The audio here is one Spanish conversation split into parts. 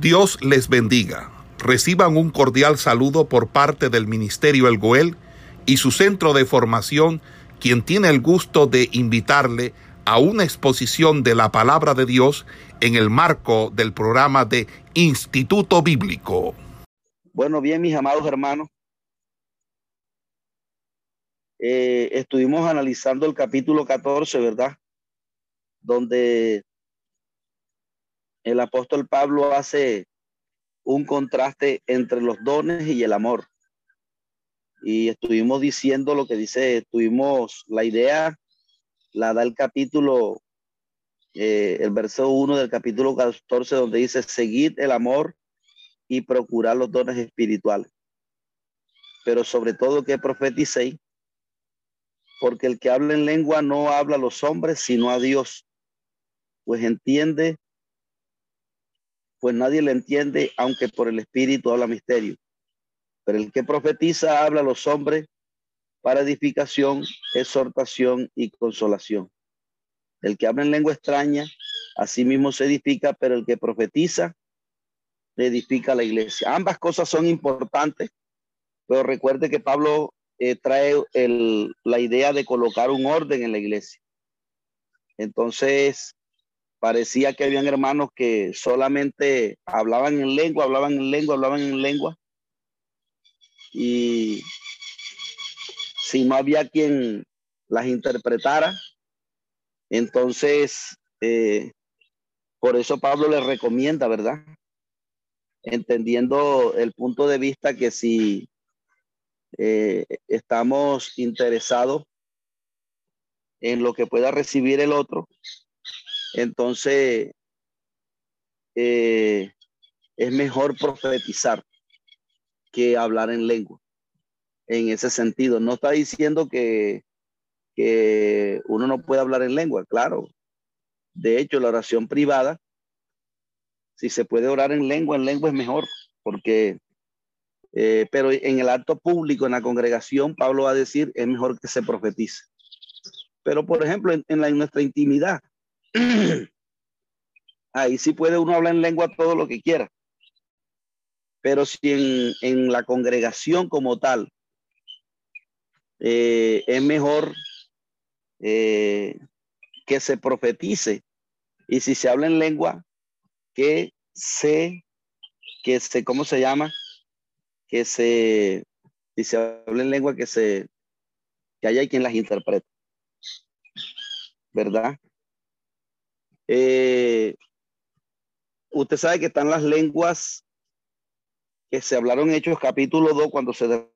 Dios les bendiga. Reciban un cordial saludo por parte del Ministerio El Goel y su centro de formación, quien tiene el gusto de invitarle a una exposición de la palabra de Dios en el marco del programa de Instituto Bíblico. Bueno, bien, mis amados hermanos, eh, estuvimos analizando el capítulo 14, ¿verdad? Donde el apóstol Pablo hace un contraste entre los dones y el amor. Y estuvimos diciendo lo que dice, tuvimos la idea, la da el capítulo, eh, el verso 1 del capítulo 14, donde dice, seguid el amor y procurar los dones espirituales. Pero sobre todo que profeticéis, porque el que habla en lengua no habla a los hombres, sino a Dios, pues entiende pues nadie le entiende, aunque por el Espíritu habla misterio. Pero el que profetiza habla a los hombres para edificación, exhortación y consolación. El que habla en lengua extraña, así mismo se edifica, pero el que profetiza, edifica la iglesia. Ambas cosas son importantes, pero recuerde que Pablo eh, trae la idea de colocar un orden en la iglesia. Entonces, parecía que habían hermanos que solamente hablaban en lengua, hablaban en lengua, hablaban en lengua. Y si no había quien las interpretara, entonces, eh, por eso Pablo les recomienda, ¿verdad? Entendiendo el punto de vista que si eh, estamos interesados en lo que pueda recibir el otro, entonces, eh, es mejor profetizar que hablar en lengua. En ese sentido, no está diciendo que, uno no puede hablar en lengua, claro. De hecho, la oración privada, si se puede orar en lengua, en lengua es mejor, porque, eh, pero en el acto público, en la congregación, Pablo va a decir, es mejor que se profetice. Pero, por ejemplo, en, en, la, en nuestra intimidad, Ahí sí puede uno hablar en lengua todo lo que quiera. Pero si en, la congregación como tal eh, es mejor eh, que se profetice y si se habla en lengua, que se, que se, ¿cómo se llama? Que se, si se habla en lengua, que se, que haya quien las interprete. ¿Verdad? Eh, usted sabe que están las lenguas que se hablaron Hechos capítulo 2 cuando se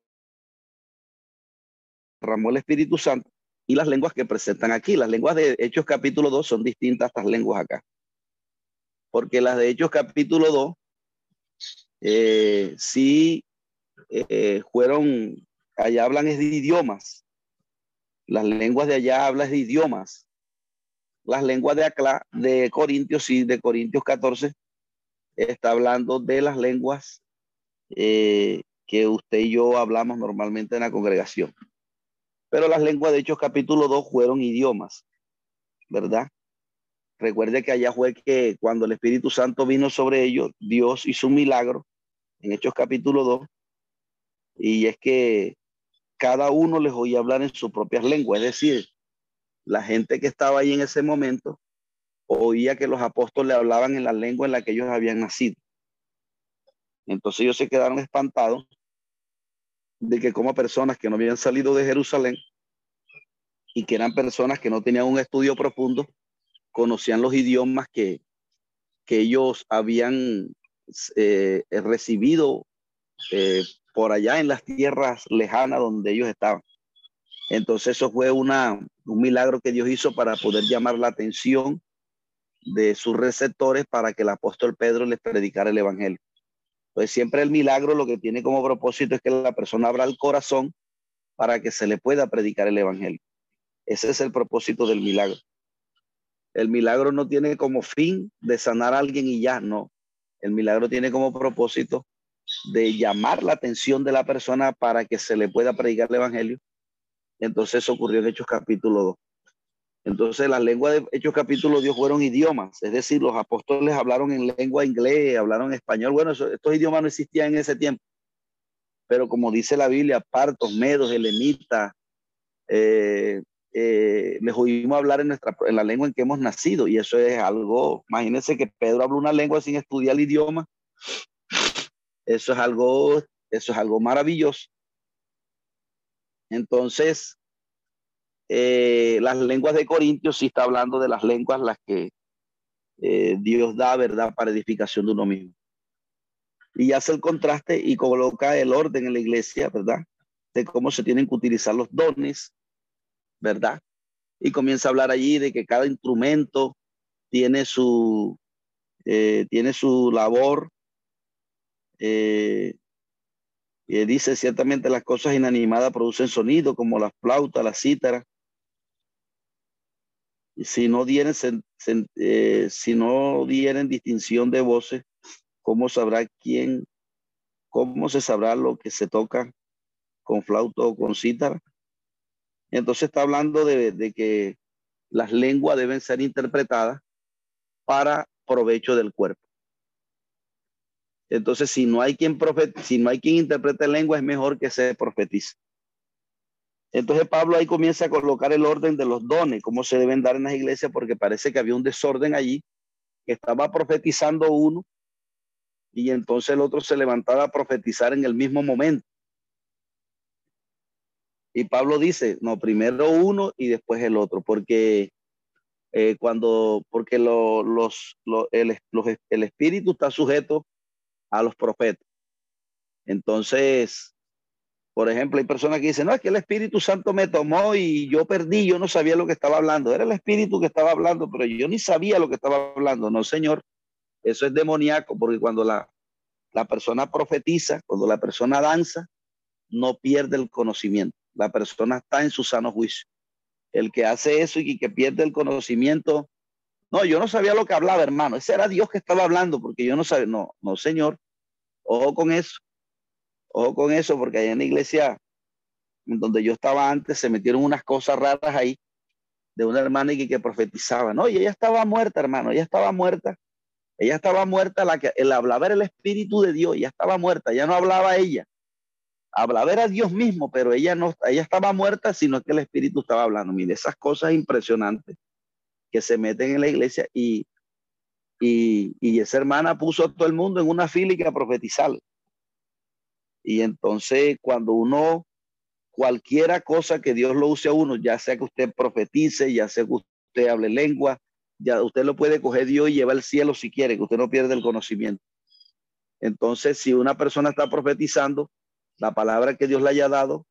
derramó el Espíritu Santo y las lenguas que presentan aquí. Las lenguas de Hechos capítulo 2 son distintas a estas lenguas acá. Porque las de Hechos capítulo 2 eh, sí eh, fueron, allá hablan es de idiomas. Las lenguas de allá hablan de idiomas las lenguas de acá, de Corintios y de Corintios 14, está hablando de las lenguas eh, que usted y yo hablamos normalmente en la congregación. Pero las lenguas de Hechos capítulo 2 fueron idiomas, ¿verdad? Recuerde que allá fue que cuando el Espíritu Santo vino sobre ellos, Dios hizo un milagro en Hechos capítulo 2, y es que cada uno les oía hablar en sus propias lenguas, es decir, la gente que estaba ahí en ese momento oía que los apóstoles hablaban en la lengua en la que ellos habían nacido. Entonces ellos se quedaron espantados de que como personas que no habían salido de Jerusalén y que eran personas que no tenían un estudio profundo, conocían los idiomas que, que ellos habían eh, recibido eh, por allá en las tierras lejanas donde ellos estaban. Entonces eso fue una, un milagro que Dios hizo para poder llamar la atención de sus receptores para que el apóstol Pedro les predicara el evangelio. Pues siempre el milagro lo que tiene como propósito es que la persona abra el corazón para que se le pueda predicar el evangelio. Ese es el propósito del milagro. El milagro no tiene como fin de sanar a alguien y ya, no. El milagro tiene como propósito de llamar la atención de la persona para que se le pueda predicar el evangelio entonces ocurrió en Hechos capítulo 2. Entonces las lenguas de Hechos capítulo Dios fueron idiomas, es decir, los apóstoles hablaron en lengua inglés, hablaron español. Bueno, estos idiomas no existían en ese tiempo, pero como dice la Biblia, partos, medos, elemitas, eh, eh, les oímos hablar en, en la lengua en que hemos nacido y eso es algo, imagínense que Pedro habla una lengua sin estudiar el idioma, eso es algo, eso es algo maravilloso. Entonces, eh, las lenguas de Corintios sí está hablando de las lenguas las que eh, Dios da, ¿verdad?, para edificación de uno mismo. Y hace el contraste y coloca el orden en la iglesia, ¿verdad?, de cómo se tienen que utilizar los dones, ¿verdad? Y comienza a hablar allí de que cada instrumento tiene su, eh, tiene su labor. Y dice, ciertamente las cosas inanimadas producen sonido, como las flautas, las cítaras, si no dieren, eh, si no dieren distinción de voces, ¿cómo sabrá quién, cómo se sabrá lo que se toca con flauta o con cítara? Entonces está hablando de, que las lenguas deben ser interpretadas para provecho del cuerpo. Entonces, si no hay quien si no hay quien interprete lengua, es mejor que se profetice. Entonces Pablo ahí comienza a colocar el orden de los dones, cómo se deben dar en las iglesias, porque parece que había un desorden allí, que estaba profetizando uno y entonces el otro se levantaba a profetizar en el mismo momento. Y Pablo dice, no, primero uno y después el otro, porque eh, cuando, porque los, el, el espíritu está sujeto a los profetas. Entonces, por ejemplo, hay personas que dicen, no, es que el Espíritu Santo me tomó y yo perdí, yo no sabía lo que estaba hablando. Era el Espíritu que estaba hablando, pero yo ni sabía lo que estaba hablando. No, Señor, eso es demoníaco, porque cuando la, la persona profetiza, cuando la persona danza, no pierde el conocimiento. La persona está en su sano juicio. El que hace eso y que pierde el conocimiento, no, yo no sabía lo que hablaba, hermano. Ese era Dios que estaba hablando, porque yo no sabía. No, no, Señor. Ojo con eso. Ojo con eso, porque allá en la iglesia donde yo estaba antes se metieron unas cosas raras ahí de una hermana que, que profetizaba. No, y ella estaba muerta, hermano, ella estaba muerta. Ella estaba muerta, la que el hablaba era el Espíritu de Dios, ella estaba muerta, ya no hablaba ella. Hablaba era Dios mismo, pero ella no, ella estaba muerta, sino que el Espíritu estaba hablando. Mire, esas cosas impresionantes que se meten en la iglesia y, y, y esa hermana puso a todo el mundo en una fila y a profetizar. Y entonces cuando uno, cualquiera cosa que Dios lo use a uno, ya sea que usted profetice, ya sea que usted hable lengua, ya usted lo puede coger Dios y llevar al cielo si quiere, que usted no pierda el conocimiento. Entonces, si una persona está profetizando, la palabra que Dios le haya dado,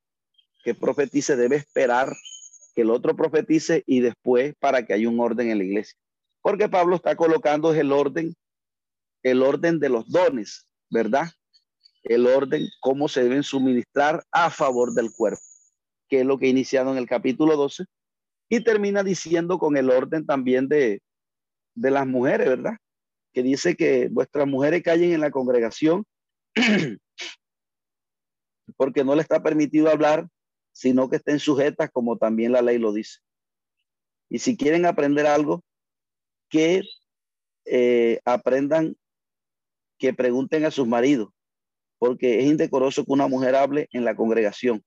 que profetice, debe esperar que el otro profetice y después para que haya un orden en la iglesia. Porque Pablo está colocando el orden, el orden de los dones, ¿verdad? el orden, cómo se deben suministrar a favor del cuerpo, que es lo que ha iniciado en el capítulo 12, y termina diciendo con el orden también de, de las mujeres, ¿verdad? Que dice que vuestras mujeres callen en la congregación porque no le está permitido hablar, sino que estén sujetas como también la ley lo dice. Y si quieren aprender algo, que eh, aprendan, que pregunten a sus maridos, porque es indecoroso que una mujer hable en la congregación.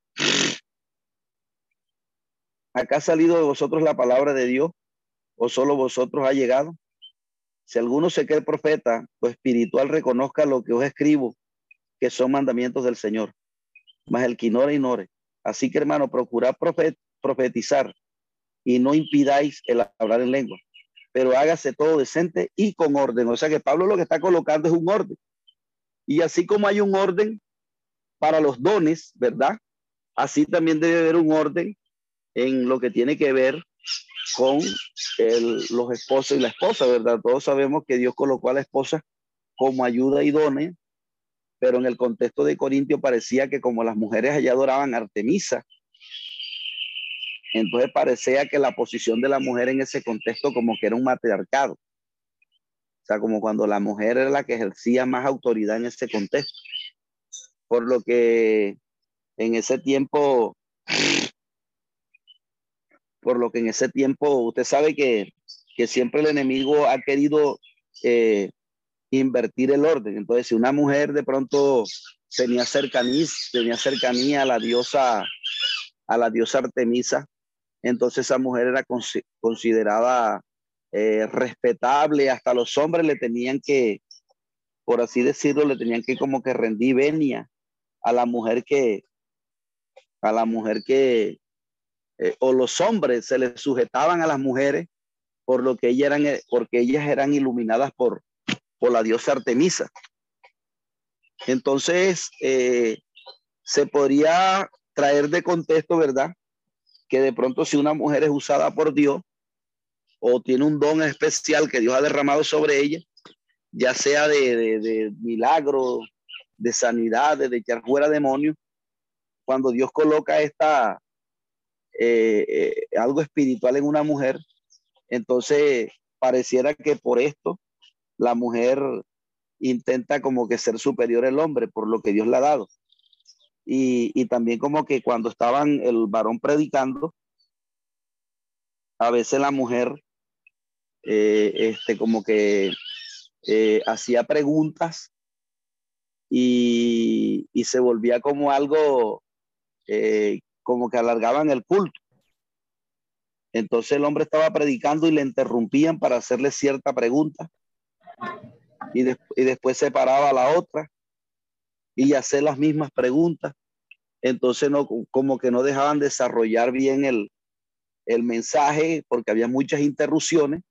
¿Acá ha salido de vosotros la palabra de Dios o solo vosotros ha llegado? Si alguno se cree profeta o espiritual, reconozca lo que os escribo, que son mandamientos del Señor. Mas el que ignora, ignore. Así que, hermano, procurad profetizar y no impidáis el hablar en lengua, pero hágase todo decente y con orden. O sea que Pablo lo que está colocando es un orden. Y así como hay un orden para los dones, ¿verdad? Así también debe haber un orden en lo que tiene que ver con los esposos y la esposa, ¿verdad? Todos sabemos que Dios colocó a la esposa como ayuda y dones, pero en el contexto de Corintio parecía que como las mujeres allá adoraban a Artemisa, entonces parecía que la posición de la mujer en ese contexto como que era un matriarcado. O sea, como cuando la mujer era la que ejercía más autoridad en ese contexto. Por lo que en ese tiempo por lo que en ese tiempo usted sabe que, que siempre el enemigo ha querido eh, invertir el orden. Entonces, si una mujer de pronto tenía cercanía, tenía cercanía a la diosa, a la diosa Artemisa, entonces esa mujer era considerada eh, respetable, hasta los hombres le tenían que, por así decirlo, le tenían que como que rendir venia a la mujer que, a la mujer que, eh, o los hombres se les sujetaban a las mujeres por lo que ellas eran, porque ellas eran iluminadas por, por la diosa Artemisa. Entonces, eh, se podría traer de contexto, ¿verdad? Que de pronto si una mujer es usada por Dios o tiene un don especial que Dios ha derramado sobre ella, ya sea de, de, milagro, de sanidad, de echar fuera demonios, cuando Dios coloca esta, eh, eh, algo espiritual en una mujer, entonces pareciera que por esto la mujer intenta como que ser superior al hombre por lo que Dios le ha dado. Y, también como que cuando estaban el varón predicando, a veces la mujer eh, este, como que hacía preguntas y, y, se volvía como algo eh, como que alargaban el culto. Entonces el hombre estaba predicando y le interrumpían para hacerle cierta pregunta. Y, y después se paraba a la otra y hacer las mismas preguntas. Entonces no, como que no dejaban desarrollar bien el, el mensaje porque había muchas interrupciones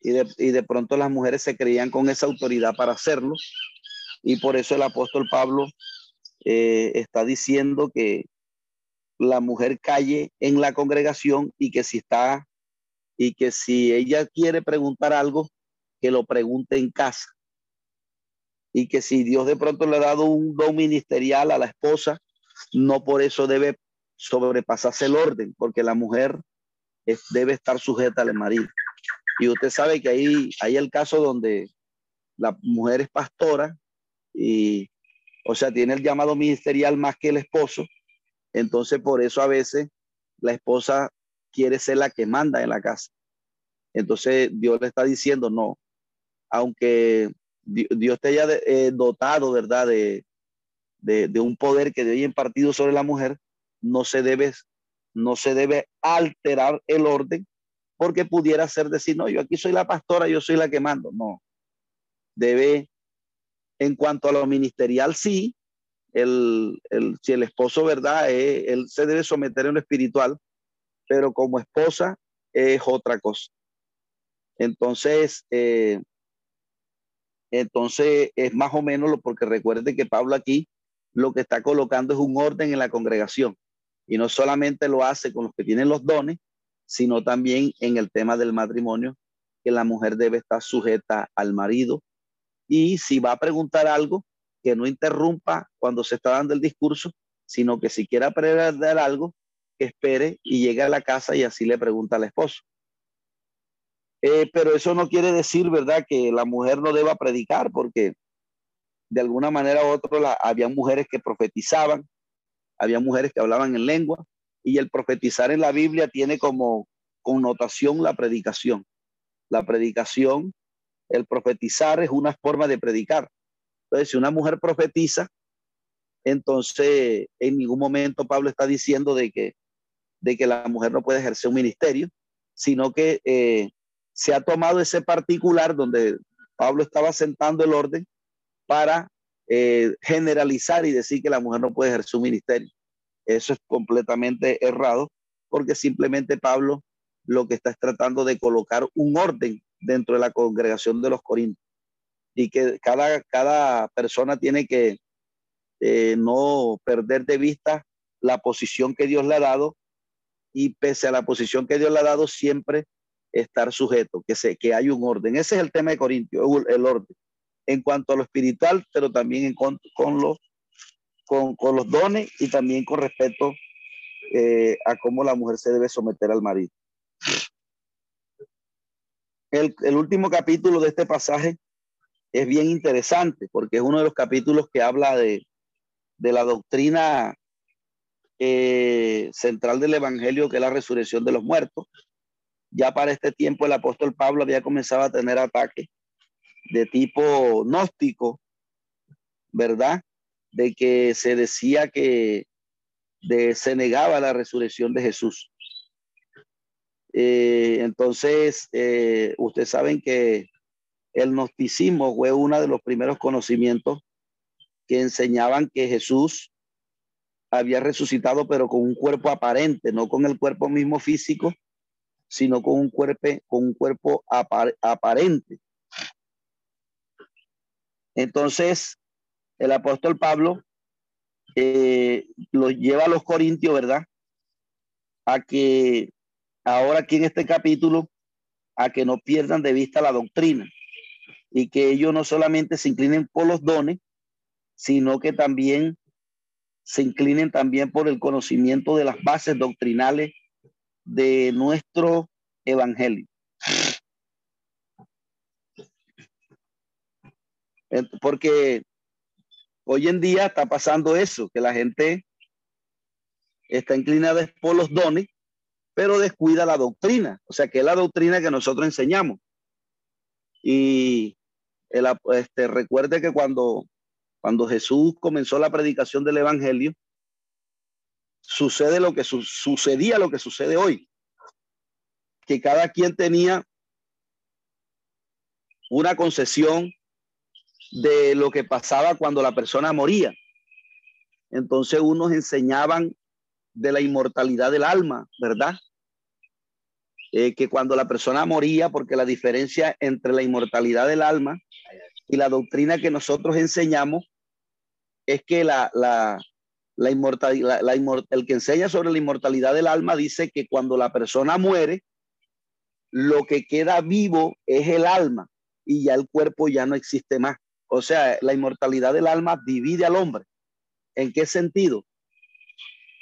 y de, y de pronto las mujeres se creían con esa autoridad para hacerlo. Y por eso el apóstol Pablo eh, está diciendo que la mujer calle en la congregación y que si está y que si ella quiere preguntar algo, que lo pregunte en casa. Y que si Dios de pronto le ha dado un don ministerial a la esposa, no por eso debe sobrepasarse el orden, porque la mujer debe estar sujeta al marido. Y usted sabe que ahí hay el caso donde la mujer es pastora y o sea, tiene el llamado ministerial más que el esposo. Entonces, por eso a veces la esposa quiere ser la que manda en la casa. Entonces, Dios le está diciendo, no, aunque Dios te haya eh, dotado, ¿verdad?, de, de, un poder que Dios haya impartido sobre la mujer, no se debe, no se debe alterar el orden porque pudiera ser decir, no, yo aquí soy la pastora, yo soy la que mando. No, debe en cuanto a lo ministerial, sí, el, si el esposo, ¿verdad? Eh, él se debe someter en lo espiritual, pero como esposa es otra cosa. Entonces, eh, entonces es más o menos lo porque recuerde que Pablo aquí lo que está colocando es un orden en la congregación y no solamente lo hace con los que tienen los dones, sino también en el tema del matrimonio, que la mujer debe estar sujeta al marido y si va a preguntar algo, que no interrumpa cuando se está dando el discurso, sino que si quiere aprender algo, que espere y llegue a la casa y así le pregunta al esposo. Eh, pero eso no quiere decir, ¿verdad?, que la mujer no deba predicar, porque de alguna manera u otra había mujeres que profetizaban, había mujeres que hablaban en lengua, y el profetizar en la Biblia tiene como connotación la predicación. La predicación el profetizar es una forma de predicar. Entonces, si una mujer profetiza, entonces en ningún momento Pablo está diciendo de que, de que la mujer no puede ejercer un ministerio, sino que eh, se ha tomado ese particular donde Pablo estaba sentando el orden para eh, generalizar y decir que la mujer no puede ejercer un ministerio. Eso es completamente errado, porque simplemente Pablo lo que está es tratando de colocar un orden dentro de la congregación de los Corintios. Y que cada, cada persona tiene que eh, no perder de vista la posición que Dios le ha dado y pese a la posición que Dios le ha dado, siempre estar sujeto, que, se, que hay un orden. Ese es el tema de Corintios, el orden. En cuanto a lo espiritual, pero también en con, con los, con, con, los dones y también con respecto eh, a cómo la mujer se debe someter al marido. El, último capítulo de este pasaje es bien interesante porque es uno de los capítulos que habla de, la doctrina eh, central del Evangelio, que es la resurrección de los muertos. Ya para este tiempo el apóstol Pablo había comenzado a tener ataques de tipo gnóstico, ¿verdad? De que se decía que se negaba la resurrección de Jesús. Eh, entonces, eh, ustedes saben que el gnosticismo fue uno de los primeros conocimientos que enseñaban que Jesús había resucitado, pero con un cuerpo aparente, no con el cuerpo mismo físico, sino con un cuerpo, con un cuerpo aparente. Entonces, el apóstol Pablo eh, lo lleva a los corintios, ¿verdad? A que ahora aquí en este capítulo, a que no pierdan de vista la doctrina y que ellos no solamente se inclinen por los dones, sino que también se inclinen también por el conocimiento de las bases doctrinales de nuestro evangelio. Porque hoy en día está pasando eso, que la gente está inclinada por los dones, pero descuida la doctrina, o sea, que es la doctrina que nosotros enseñamos. Y el, este, recuerde que cuando cuando Jesús comenzó la predicación del Evangelio, sucede lo que sucedía lo que sucede hoy, que cada quien tenía una concesión de lo que pasaba cuando la persona moría. Entonces unos enseñaban de la inmortalidad del alma, ¿verdad? Eh, que cuando la persona moría, porque la diferencia entre la inmortalidad del alma y la doctrina que nosotros enseñamos es que la, la, la inmortalidad, el que enseña sobre la inmortalidad del alma dice que cuando la persona muere, lo que queda vivo es el alma y ya el cuerpo ya no existe más. O sea, la inmortalidad del alma divide al hombre. ¿En qué sentido?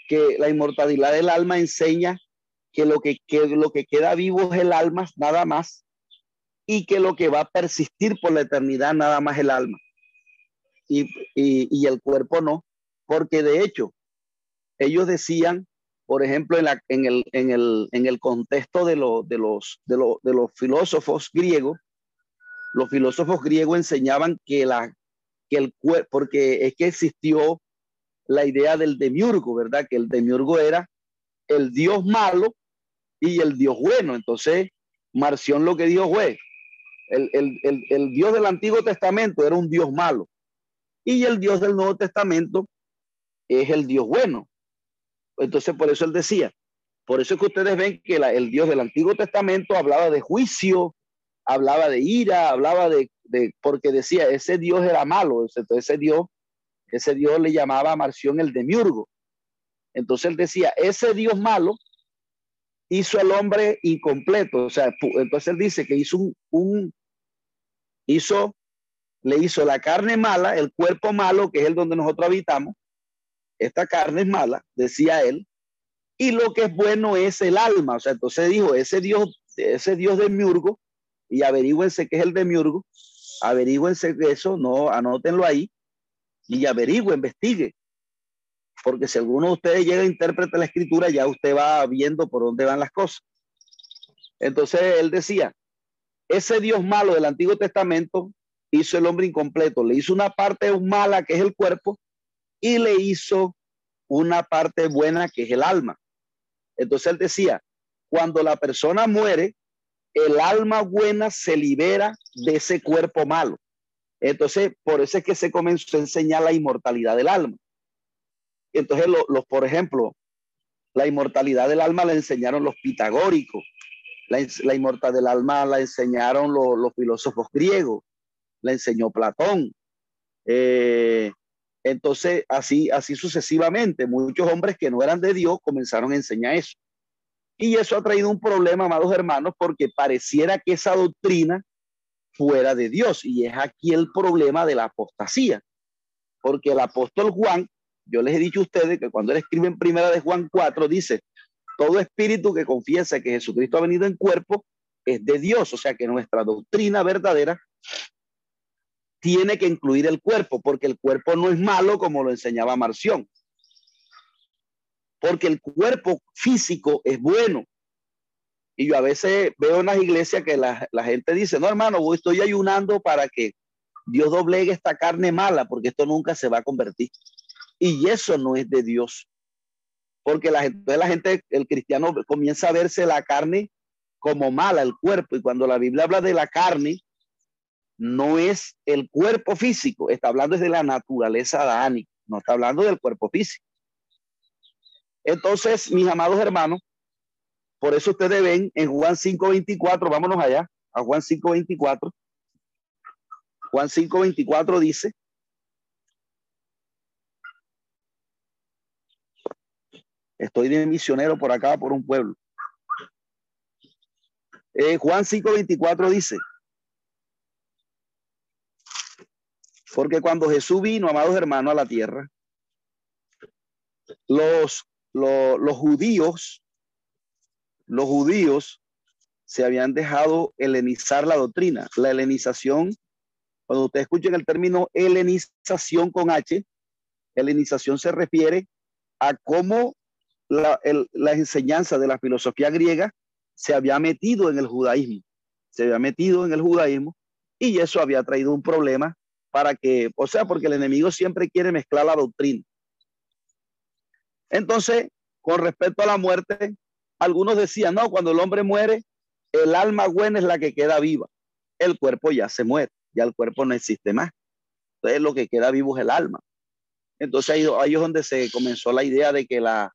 Que la inmortalidad del alma enseña que lo que, que lo que queda vivo es el alma, nada más, y que lo que va a persistir por la eternidad nada más el alma y, y, el cuerpo no, porque de hecho ellos decían, por ejemplo, en, la, en, el, en, el, en el contexto de, lo, de, los, de, lo, de los filósofos griegos, los filósofos griegos enseñaban que, la, que el cuerpo, porque es que existió la idea del demiurgo, ¿verdad? Que el demiurgo era el dios malo y el dios bueno. Entonces, Marción lo que dijo fue, el, Dios del Antiguo Testamento era un Dios malo y el Dios del Nuevo Testamento es el Dios bueno. Entonces, por eso él decía, por eso es que ustedes ven que el Dios del Antiguo Testamento hablaba de juicio, hablaba de ira, hablaba de, porque decía, ese Dios era malo, entonces ese Dios, ese Dios le llamaba a Marción el demiurgo. Entonces él decía, ese Dios malo hizo al hombre incompleto. O sea, entonces él dice que hizo un, hizo, le hizo la carne mala, el cuerpo malo, que es el donde nosotros habitamos. Esta carne es mala, decía él. Y lo que es bueno es el alma. O sea, entonces dijo, ese Dios, ese Dios de Miurgo, y averigüense qué es el de Miurgo, averigüense eso, no, anótenlo ahí, y averigüe, investigue porque si alguno de ustedes llega a interpretar la escritura, ya usted va viendo por dónde van las cosas. Entonces él decía, ese Dios malo del Antiguo Testamento hizo el hombre incompleto, le hizo una parte mala que es el cuerpo y le hizo una parte buena que es el alma. Entonces él decía, cuando la persona muere, el alma buena se libera de ese cuerpo malo. Entonces, por eso es que se comenzó a enseñar la inmortalidad del alma. Entonces, los, por ejemplo, la inmortalidad del alma la enseñaron los pitagóricos, la, inmortalidad del alma la enseñaron los, filósofos griegos, la enseñó Platón. Eh, entonces, así, así sucesivamente, muchos hombres que no eran de Dios comenzaron a enseñar eso. Y eso ha traído un problema, amados hermanos, porque pareciera que esa doctrina fuera de Dios. Y es aquí el problema de la apostasía. Porque el apóstol Juan yo les he dicho a ustedes que cuando él escribe en primera de Juan 4, dice, todo espíritu que confiesa que Jesucristo ha venido en cuerpo es de Dios, o sea que nuestra doctrina verdadera tiene que incluir el cuerpo, porque el cuerpo no es malo como lo enseñaba Marción. porque el cuerpo físico es bueno. Y yo a veces veo en las iglesias que la, gente dice, no hermano, estoy ayunando para que Dios doblegue esta carne mala, porque esto nunca se va a convertir. Y eso no es de Dios. Porque la gente, la gente, el cristiano comienza a verse la carne como mala, el cuerpo. Y cuando la Biblia habla de la carne, no es el cuerpo físico, está hablando de la naturaleza adánica, no está hablando del cuerpo físico. Entonces, mis amados hermanos, por eso ustedes ven en Juan 5:24, vámonos allá, a Juan 5:24. Juan 5:24 dice, estoy de misionero por acá, por un pueblo. Eh, Juan 5:24 dice, porque cuando Jesús vino, amados hermanos, a la tierra, los, los, judíos, los judíos se habían dejado helenizar la doctrina. La helenización, cuando ustedes escuchen el término helenización con H, helenización se refiere a cómo la, la enseñanza de la filosofía griega se había metido en el judaísmo, se había metido en el judaísmo y eso había traído un problema para que, o sea, porque el enemigo siempre quiere mezclar la doctrina. Entonces, con respecto a la muerte, algunos decían, no, cuando el hombre muere, el alma buena es la que queda viva. El cuerpo ya se muere, ya el cuerpo no existe más. Entonces, lo que queda vivo es el alma. Entonces, ahí, ahí es donde se comenzó la idea de que, la,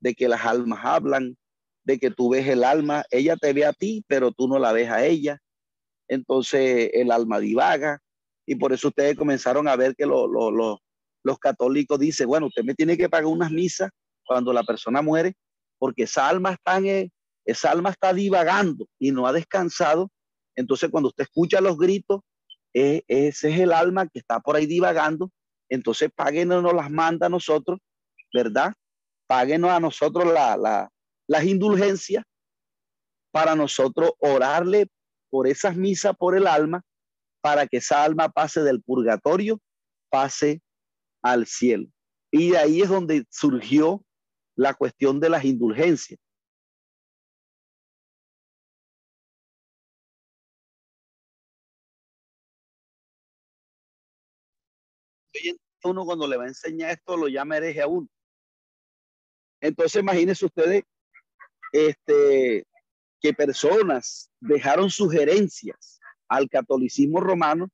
de que las almas hablan, de que tú ves el alma, ella te ve a ti, pero tú no la ves a ella. Entonces el alma divaga y por eso ustedes comenzaron a ver que los católicos dicen, bueno, usted me tiene que pagar unas misas cuando la persona muere, porque esa alma está, esa alma está divagando y no ha descansado. Entonces cuando usted escucha los gritos, eh, ese es el alma que está por ahí divagando. Entonces páguenos, nos las manda a nosotros, ¿verdad? Páguenos a nosotros la, la, las indulgencias para nosotros orarle por esas misas por el alma, para que esa alma pase del purgatorio, pase al cielo. Y ahí es donde surgió la cuestión de las indulgencias. Uno cuando le va a enseñar esto lo llama hereje a uno. Entonces imagínense ustedes este, que personas dejaron sugerencias al catolicismo romano,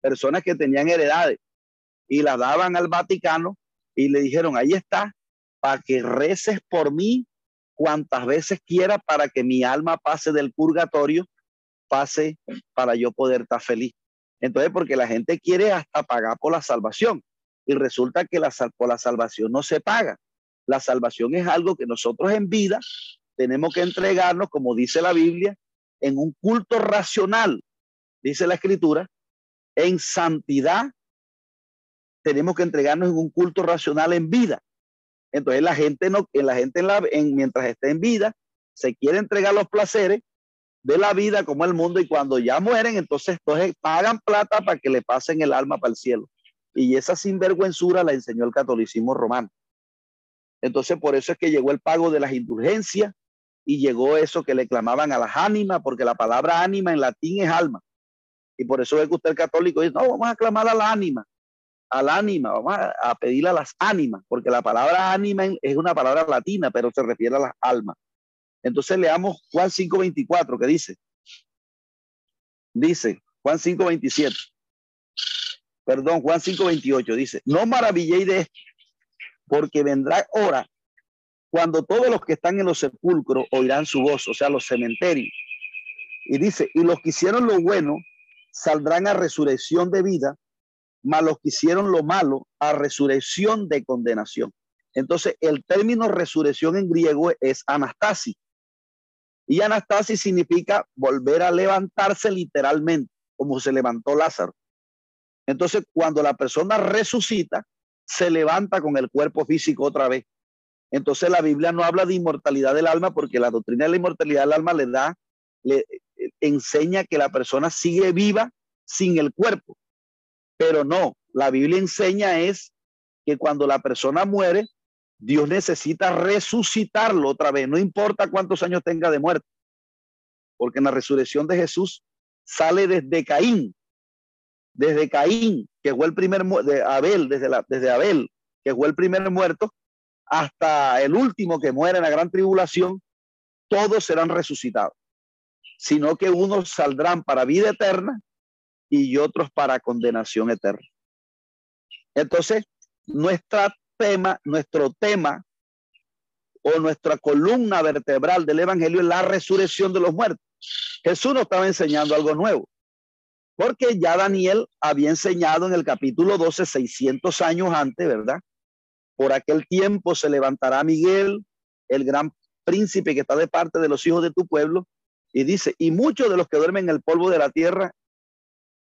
personas que tenían heredades y las daban al Vaticano y le dijeron, ahí está, para que reces por mí cuantas veces quiera para que mi alma pase del purgatorio, pase para yo poder estar feliz. Entonces, porque la gente quiere hasta pagar por la salvación y resulta que la, por la salvación no se paga. La salvación es algo que nosotros en vida tenemos que entregarnos, como dice la Biblia, en un culto racional, dice la escritura, en santidad, tenemos que entregarnos en un culto racional en vida. Entonces la gente no, la gente en la, en, mientras esté en vida, se quiere entregar los placeres de la vida como el mundo y cuando ya mueren, entonces, entonces pagan plata para que le pasen el alma para el cielo. Y esa sinvergüenzura la enseñó el catolicismo romano. Entonces, por eso es que llegó el pago de las indulgencias, y llegó eso que le clamaban a las ánimas, porque la palabra ánima en latín es alma. Y por eso es que usted el católico dice, no, vamos a clamar a la ánima, al ánima, vamos a, a pedirle a las ánimas, porque la palabra ánima es una palabra latina, pero se refiere a las almas. Entonces leamos Juan 5.24, que dice, dice Juan 5.27, perdón, Juan 5.28, dice, no maravilléis de esto, porque vendrá hora cuando todos los que están en los sepulcros oirán su voz, o sea, los cementerios. Y dice, y los que hicieron lo bueno saldrán a resurrección de vida, mas los que hicieron lo malo a resurrección de condenación. Entonces, el término resurrección en griego es anastasis. Y anastasis significa volver a levantarse literalmente, como se levantó Lázaro. Entonces, cuando la persona resucita, se levanta con el cuerpo físico otra vez. Entonces la Biblia no habla de inmortalidad del alma porque la doctrina de la inmortalidad del alma le da, enseña que la persona sigue viva sin el cuerpo. Pero no, la Biblia enseña es que cuando la persona muere, Dios necesita resucitarlo otra vez, no importa cuántos años tenga de muerte, porque en la resurrección de Jesús sale desde Caín, desde Caín, que fue el primer, de Abel, desde, la, desde Abel, que fue el primer muerto, hasta el último que muere en la gran tribulación, todos serán resucitados, sino que unos saldrán para vida eterna y otros para condenación eterna. Entonces, nuestra tema, nuestro tema o nuestra columna vertebral del Evangelio es la resurrección de los muertos. Jesús nos estaba enseñando algo nuevo, porque ya Daniel había enseñado en el capítulo 12, 600 años antes, ¿verdad? Por aquel tiempo se levantará Miguel, el gran príncipe que está de parte de los hijos de tu pueblo, y dice, y muchos de los que duermen en el polvo de la tierra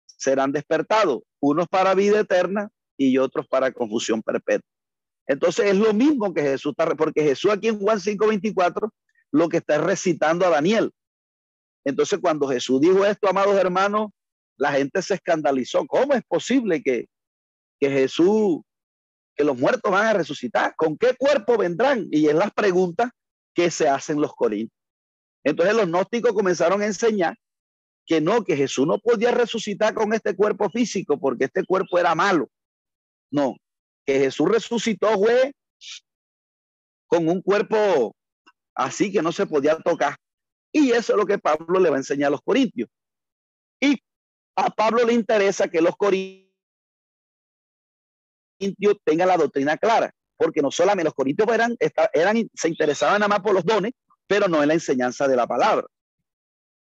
serán despertados, unos para vida eterna y otros para confusión perpetua. Entonces es lo mismo que Jesús está, porque Jesús aquí en Juan 5:24 lo que está recitando a Daniel. Entonces cuando Jesús dijo esto, amados hermanos, la gente se escandalizó. ¿Cómo es posible que, que Jesús, que los muertos van a resucitar? ¿Con qué cuerpo vendrán? Y es las preguntas que se hacen los corintios. Entonces los gnósticos comenzaron a enseñar que no, que Jesús no podía resucitar con este cuerpo físico porque este cuerpo era malo. No, que Jesús resucitó fue con un cuerpo así que no se podía tocar. Y eso es lo que Pablo le va a enseñar a los corintios. Y a Pablo le interesa que los corintios tengan la doctrina clara, porque no solamente los corintios eran, se interesaban nada más por los dones, pero no en la enseñanza de la palabra.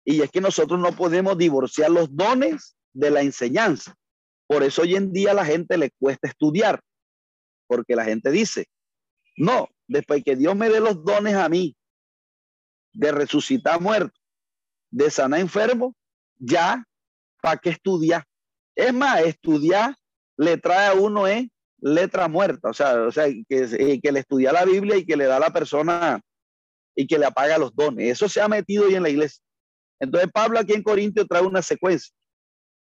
Y es que nosotros no podemos divorciar los dones de la enseñanza. Por eso hoy en día a la gente le cuesta estudiar, porque la gente dice, no, después que Dios me dé los dones a mí de resucitar muerto, de sanar enfermo, ya, ¿para qué estudiar? Es más, estudiar le trae a uno es letra muerta, o sea, o sea que, que le estudia la Biblia y que le da a la persona y que le apaga los dones. Eso se ha metido hoy en la iglesia. Entonces Pablo aquí en Corintio trae una secuencia.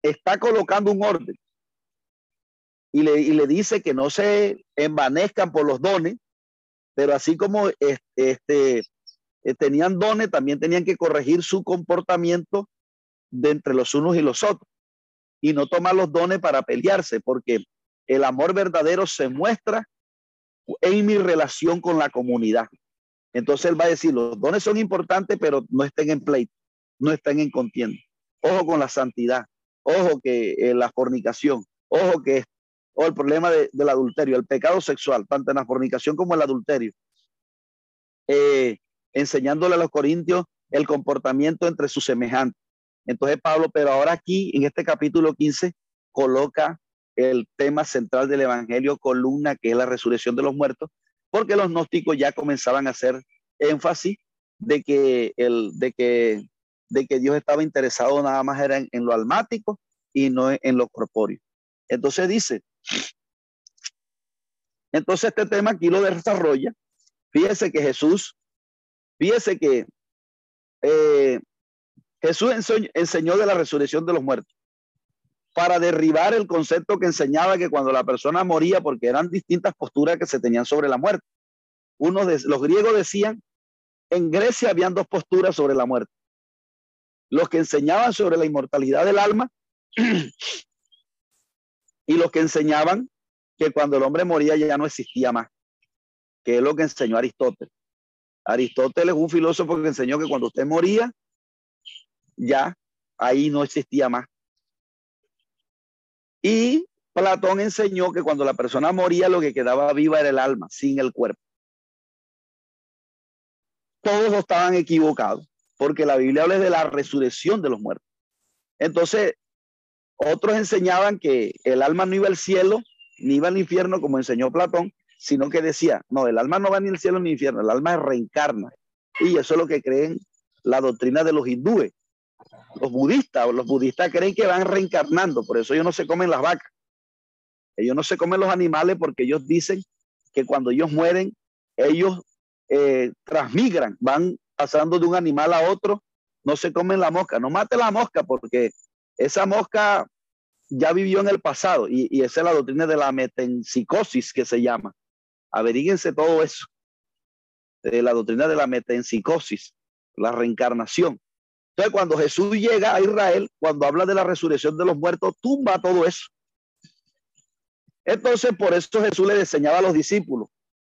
Está colocando un orden y le, y le dice que no se envanezcan por los dones, pero así como este, eh, tenían dones, también tenían que corregir su comportamiento de entre los unos y los otros y no tomar los dones para pelearse, porque el amor verdadero se muestra en mi relación con la comunidad. Entonces él va a decir, los dones son importantes, pero no estén en pleito, no estén en contienda. Ojo con la santidad, ojo que eh, la fornicación, ojo que o el problema del adulterio, el pecado sexual, tanto en la fornicación como el adulterio. Eh, enseñándole a los corintios el comportamiento entre sus semejantes. Entonces Pablo, pero ahora aquí en este capítulo 15, coloca el tema central del Evangelio, columna, que es la resurrección de los muertos, porque los gnósticos ya comenzaban a hacer énfasis de que, el, de que, de que Dios estaba interesado nada más era en, lo almático y no en, lo corpóreo. Entonces dice, entonces este tema aquí lo desarrolla. Fíjese que Jesús, fíjese que eh, Jesús enseñó de la resurrección de los muertos para derribar el concepto que enseñaba que cuando la persona moría, porque eran distintas posturas que se tenían sobre la muerte. Uno de los griegos decían, en Grecia habían dos posturas sobre la muerte. Los que enseñaban sobre la inmortalidad del alma y los que enseñaban que cuando el hombre moría ya no existía más, que es lo que enseñó Aristóteles. Aristóteles es un filósofo que enseñó que cuando usted moría, ya ahí no existía más. Y Platón enseñó que cuando la persona moría lo que quedaba viva era el alma, sin el cuerpo. Todos estaban equivocados, porque la Biblia habla de la resurrección de los muertos. Entonces, otros enseñaban que el alma no iba al cielo, ni iba al infierno, como enseñó Platón, sino que decía, no, el alma no va ni al cielo ni al infierno, el alma reencarna. Y eso es lo que creen la doctrina de los hindúes los budistas, los budistas creen que van reencarnando, por eso ellos no se comen las vacas. Ellos no se comen los animales porque ellos dicen que cuando ellos mueren, ellos eh, transmigran, van pasando de un animal a otro, no se comen la mosca. No mate la mosca porque esa mosca ya vivió en el pasado y, esa es la doctrina de la metempsicosis que se llama. Averíguense todo eso. De la doctrina de la metempsicosis, la reencarnación. Entonces, cuando Jesús llega a Israel, cuando habla de la resurrección de los muertos, tumba todo eso. Entonces, por eso Jesús le enseñaba a los discípulos,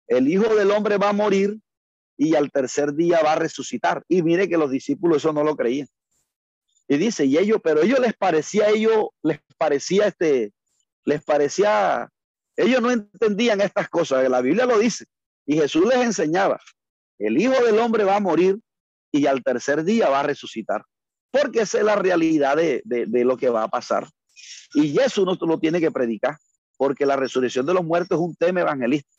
el Hijo del Hombre va a morir y al tercer día va a resucitar. Y mire que los discípulos eso no lo creían. Y dice, y ellos, pero ellos les parecía, ellos les parecía este, les parecía, ellos no entendían estas cosas, la Biblia lo dice. Y Jesús les enseñaba, el Hijo del Hombre va a morir y al tercer día va a resucitar. Porque esa es la realidad de, de, lo que va a pasar. Y eso uno lo tiene que predicar, porque la resurrección de los muertos es un tema evangelista.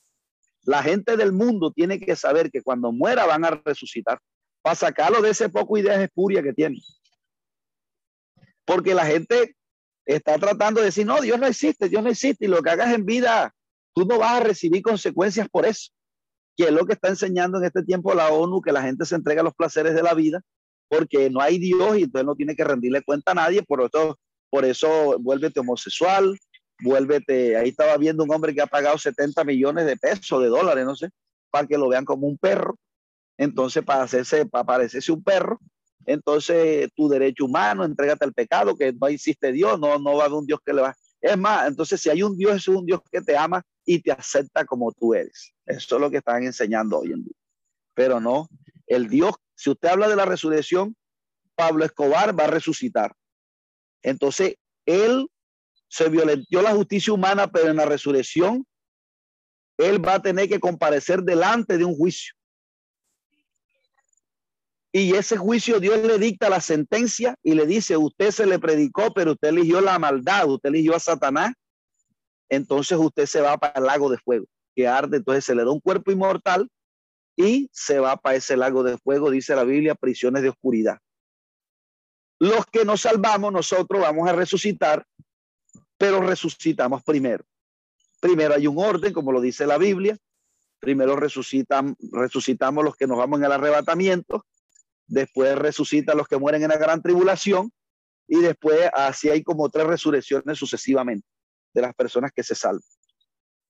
La gente del mundo tiene que saber que cuando muera van a resucitar, para sacarlo de ese poco ideas espurias que tiene. Porque la gente está tratando de decir, no, Dios no existe, Dios no existe, y lo que hagas en vida, tú no vas a recibir consecuencias por eso, que es lo que está enseñando en este tiempo la ONU, que la gente se entrega a los placeres de la vida, porque no hay Dios y entonces no tiene que rendirle cuenta a nadie, por eso, por eso vuélvete homosexual, vuélvete, ahí estaba viendo un hombre que ha pagado 70 millones de pesos, de dólares, no sé, para que lo vean como un perro, entonces para hacerse, para parecerse un perro, entonces tu derecho humano, entrégate al pecado, que no existe Dios, no, no va a haber un Dios que le va. Es más, entonces si hay un Dios, es un Dios que te ama y te acepta como tú eres. Eso es lo que están enseñando hoy en día. Pero no, el Dios, si usted habla de la resurrección, Pablo Escobar va a resucitar. Entonces, él se violentó la justicia humana, pero en la resurrección, él va a tener que comparecer delante de un juicio. Y ese juicio Dios le dicta la sentencia y le dice, usted se le predicó, pero usted eligió la maldad, usted eligió a Satanás. Entonces usted se va para el lago de fuego, que arde, entonces se le da un cuerpo inmortal y se va para ese lago de fuego, dice la Biblia, prisiones de oscuridad. Los que nos salvamos, nosotros vamos a resucitar, pero resucitamos primero. Primero hay un orden, como lo dice la Biblia. Primero resucitan, resucitamos los que nos vamos en el arrebatamiento después resucita a los que mueren en la gran tribulación y después así hay como tres resurrecciones sucesivamente de las personas que se salvan.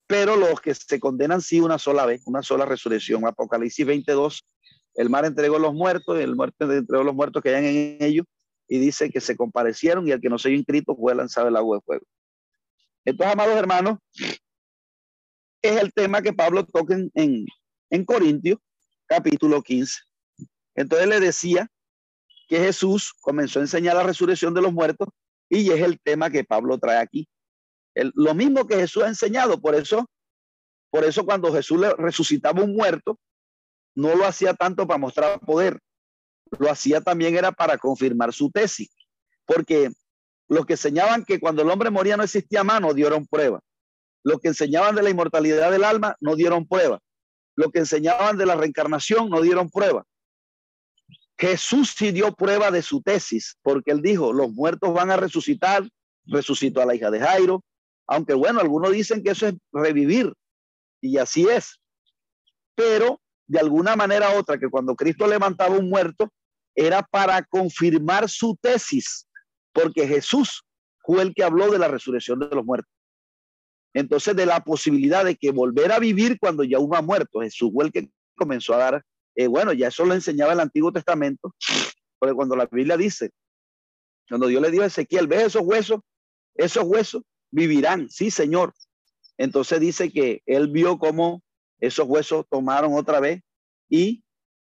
Pero los que se condenan sí una sola vez, una sola resurrección. Apocalipsis 22, el mar entregó los muertos, el muerto entregó los muertos que hayan en ellos y dice que se comparecieron y el que no se haya inscrito fue lanzado el agua de fuego. Entonces, amados hermanos, es el tema que Pablo toca en, en, en Corintios, capítulo 15. Entonces le decía que Jesús comenzó a enseñar la resurrección de los muertos y es el tema que Pablo trae aquí. Lo mismo que Jesús ha enseñado, por eso, por eso cuando Jesús le resucitaba un muerto, no lo hacía tanto para mostrar poder, lo hacía también era para confirmar su tesis, porque los que enseñaban que cuando el hombre moría no existía más, no dieron prueba. Los que enseñaban de la inmortalidad del alma no dieron prueba. Los que enseñaban de la reencarnación no dieron prueba. Jesús sí dio prueba de su tesis, porque él dijo, los muertos van a resucitar, resucitó a la hija de Jairo, aunque bueno, algunos dicen que eso es revivir, y así es. Pero de alguna manera otra, que cuando Cristo levantaba un muerto, era para confirmar su tesis, porque Jesús fue el que habló de la resurrección de los muertos. Entonces, de la posibilidad de que volver a vivir cuando ya uno ha muerto, Jesús fue el que comenzó a dar eh, bueno, ya eso lo enseñaba el Antiguo Testamento, porque cuando la Biblia dice, cuando Dios le dio a Ezequiel, ¿ves esos huesos? Esos huesos vivirán, sí, Señor. Entonces dice que él vio cómo esos huesos tomaron otra vez y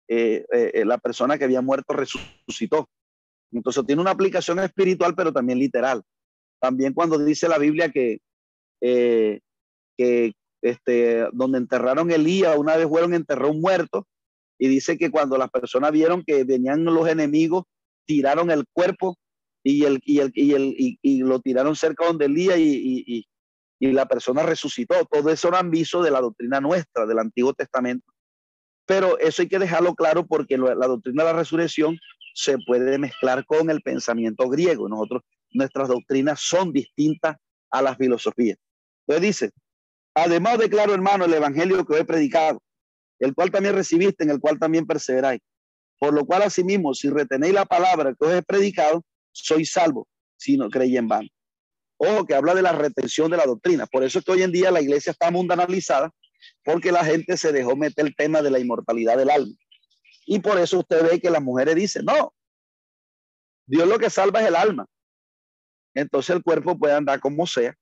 eh, eh, la persona que había muerto resucitó. Entonces tiene una aplicación espiritual, pero también literal. También cuando dice la Biblia que, que este, donde enterraron Elías, una vez fueron a enterrar un muerto, y dice que cuando las personas vieron que venían los enemigos, tiraron el cuerpo y, el, y, el, y, el, y, lo tiraron cerca donde Elías y, y, la persona resucitó. Todo eso eran visos de la doctrina nuestra, del Antiguo Testamento. Pero eso hay que dejarlo claro porque la doctrina de la resurrección se puede mezclar con el pensamiento griego. Nosotros, nuestras doctrinas son distintas a las filosofías. Entonces dice, además de claro, hermano, el evangelio que he predicado, el cual también recibiste, en el cual también perseveráis. Por lo cual, asimismo, si retenéis la palabra que os he predicado, sois salvo, si no creéis en vano. Ojo, que habla de la retención de la doctrina. Por eso es que hoy en día la iglesia está mundanalizada, porque la gente se dejó meter el tema de la inmortalidad del alma. Y por eso usted ve que las mujeres dicen, no, Dios lo que salva es el alma. Entonces el cuerpo puede andar como sea.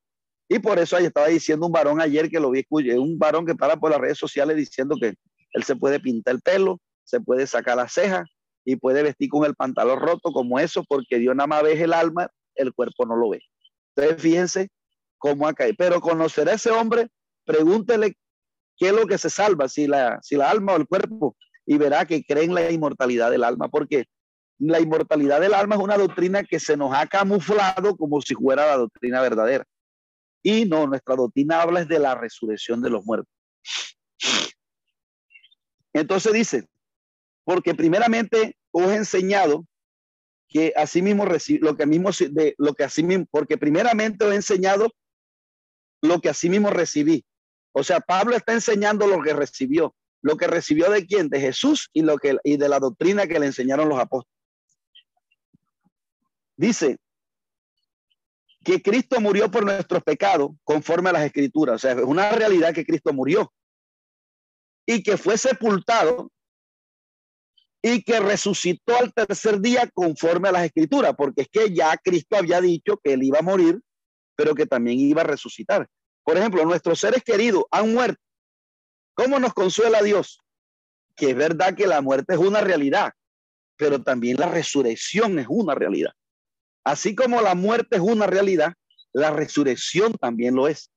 Y por eso ahí estaba diciendo un varón ayer que lo vi, un varón que para por las redes sociales diciendo que él se puede pintar el pelo, se puede sacar la ceja y puede vestir con el pantalón roto como eso, porque Dios nada más ve el alma, el cuerpo no lo ve. Entonces fíjense cómo acá. Pero conocer a ese hombre, pregúntele qué es lo que se salva, si la, si la alma o el cuerpo, y verá que cree en la inmortalidad del alma, porque la inmortalidad del alma es una doctrina que se nos ha camuflado como si fuera la doctrina verdadera. Y no, nuestra doctrina habla es de la resurrección de los muertos. Entonces dice, porque primeramente os he enseñado que así mismo lo que mismo de lo que así mismo, porque primeramente os he enseñado lo que así mismo recibí. O sea, Pablo está enseñando lo que recibió, lo que recibió de quién, de Jesús y lo que y de la doctrina que le enseñaron los apóstoles. Dice, que Cristo murió por nuestros pecados conforme a las escrituras. O sea, es una realidad que Cristo murió y que fue sepultado y que resucitó al tercer día conforme a las escrituras, porque es que ya Cristo había dicho que él iba a morir, pero que también iba a resucitar. Por ejemplo, nuestros seres queridos han muerto. ¿Cómo nos consuela Dios? Que es verdad que la muerte es una realidad, pero también la resurrección es una realidad. Así como la muerte es una realidad, la resurrección también lo es.